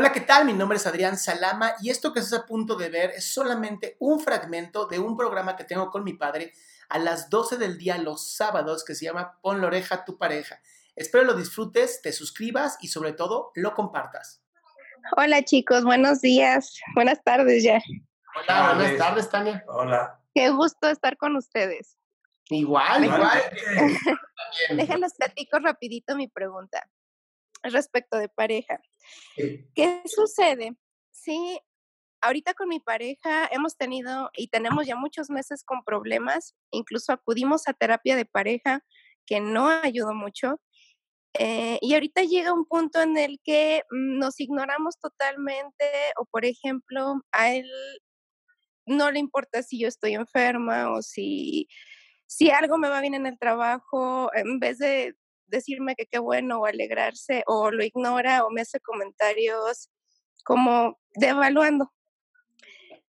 Hola, ¿qué tal? Mi nombre es Adrián Salama y esto que estás a punto de ver es solamente un fragmento de un programa que tengo con mi padre a las 12 del día los sábados que se llama Pon la oreja a tu pareja. Espero lo disfrutes, te suscribas y sobre todo lo compartas. Hola chicos, buenos días, buenas tardes ya. Hola, buenas tardes, Tania. Hola. Qué gusto estar con ustedes. Igual, igual. Déjenlos platico rapidito mi pregunta respecto de pareja. ¿Qué sucede si ahorita con mi pareja hemos tenido y tenemos ya muchos meses con problemas, incluso acudimos a terapia de pareja que no ayudó mucho. Eh, y ahorita llega un punto en el que nos ignoramos totalmente o, por ejemplo, a él no le importa si yo estoy enferma o si, si algo me va bien en el trabajo, en vez de decirme que qué bueno o alegrarse o lo ignora o me hace comentarios como devaluando.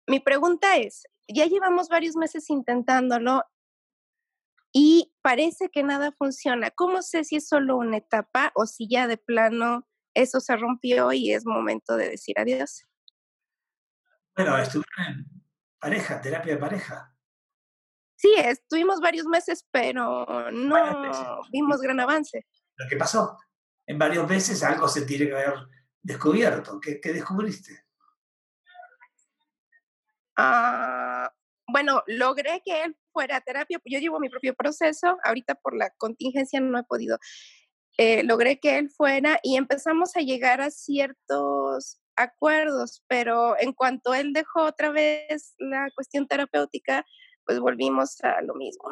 Mi pregunta es, ya llevamos varios meses intentándolo y parece que nada funciona. ¿Cómo sé si es solo una etapa o si ya de plano eso se rompió y es momento de decir adiós? Bueno, estuvieron en pareja, terapia de pareja. Sí, estuvimos varios meses, pero no vimos gran avance. ¿Lo que pasó? En varios meses algo se tiene que haber descubierto. ¿Qué, descubriste? Ah, bueno, logré que él fuera a terapia. Yo llevo mi propio proceso. Ahorita por la contingencia no he podido. Eh, logré que él fuera y empezamos a llegar a ciertos acuerdos, pero en cuanto él dejó otra vez la cuestión terapéutica, pues volvimos a lo mismo.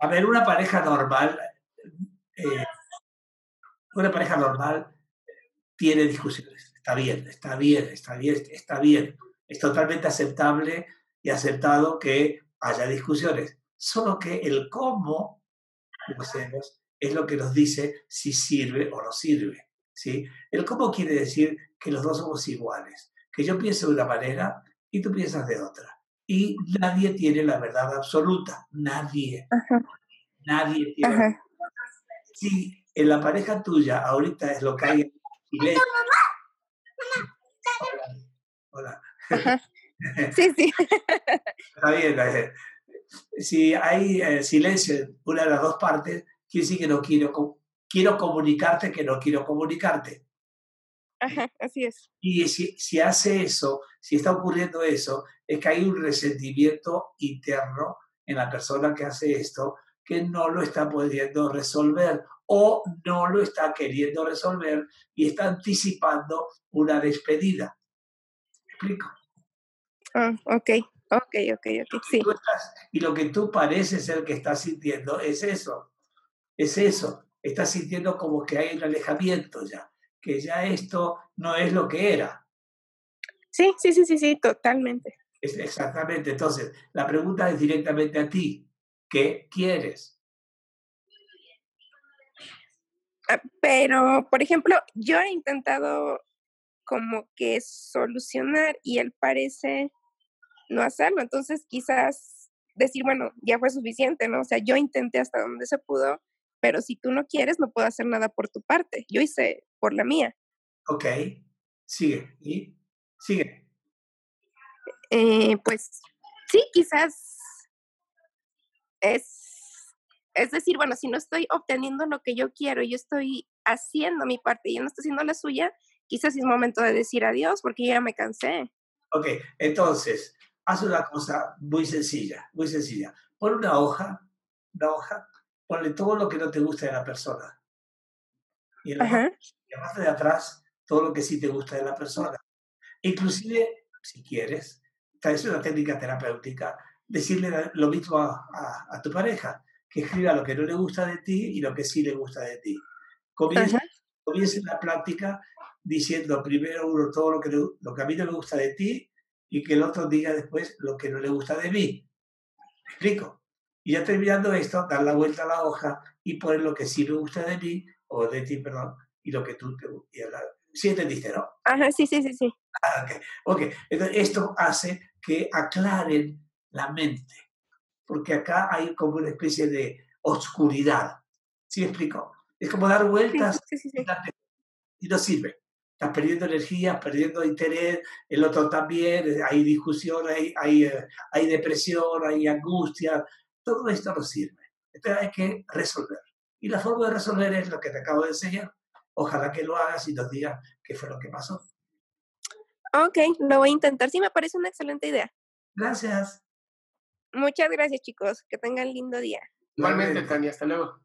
A ver, una pareja normal, eh, una pareja normal tiene discusiones. Está bien, está bien, está bien, está bien. Es totalmente aceptable y aceptado que haya discusiones. Solo que el cómo lo hacemos es lo que nos dice si sirve o no sirve. ¿sí? El cómo quiere decir que los dos somos iguales, que yo pienso de una manera y tú piensas de otra y nadie tiene la verdad absoluta, nadie. Nadie tiene. Si en la pareja tuya ahorita es lo que hay silencio. Hola. Sí, sí. Está bien. Si hay eh, silencio en una de las dos partes, quiere decir que no quiero, quiero comunicarte, que no quiero comunicarte. Ajá, así es. Y si, si hace eso, si está ocurriendo eso, es que hay un resentimiento interno en la persona que hace esto que no lo está pudiendo resolver o no lo está queriendo resolver y está anticipando una despedida. ¿Me explico? Ah, ok, ok, ok, ok, sí. y lo que tú pareces ser que estás sintiendo es eso, es eso. Estás sintiendo como que hay un alejamiento ya que ya esto no es lo que era. Sí, sí, sí, sí, sí, totalmente. exactamente. Entonces, la pregunta es directamente a ti. ¿Qué quieres? Ah, pero, por ejemplo, yo he intentado como que solucionar y él parece no hacerlo. Entonces, quizás decir, bueno, ya fue suficiente, ¿no? O sea, yo intenté hasta donde se pudo, pero si tú no quieres, no puedo hacer nada por tu parte. Yo hice por la mía. Ok, sigue. ¿Y? Sigue. Eh, pues sí, quizás es, es decir, bueno, si no estoy obteniendo lo que yo quiero, yo estoy haciendo mi parte y él no está haciendo la suya, quizás es momento de decir adiós porque ya me cansé. Ok, entonces, haz una cosa muy sencilla, muy sencilla. Pon una hoja, una hoja, ponle todo lo que no te gusta de la persona. Y en la, parte de atrás, todo lo que sí te gusta de la persona. Inclusive, si quieres, es una técnica terapéutica, decirle lo mismo a, tu pareja, que escriba lo que no le gusta de ti y lo que sí le gusta de ti. Comienza, la práctica diciendo primero uno todo lo que, lo que a mí no me gusta de ti y que el otro diga después lo que no le gusta de mí. ¿Me explico? Y ya terminando esto, dar la vuelta a la hoja y poner lo que sí me gusta de mí, o de ti, perdón, y lo que tú te ¿Sí entendiste, no? Ajá, sí, sí, sí, sí. Ah, ok, Entonces, esto hace que aclaren la mente, porque acá hay como una especie de oscuridad. ¿Sí me explico? Es como dar vueltas y no sirve. estás perdiendo energía, perdiendo interés, el otro también, eh, hay discusión, hay, hay, eh, hay depresión, hay angustia, todo esto no sirve. Entonces hay que resolver. Y la forma de resolver es lo que te acabo de enseñar. Ojalá que lo hagas y nos digas qué fue lo que pasó. Ok, lo voy a intentar. Sí, me parece una excelente idea. Gracias. Muchas gracias, chicos. Que tengan lindo día. Igualmente, Tania. Hasta luego.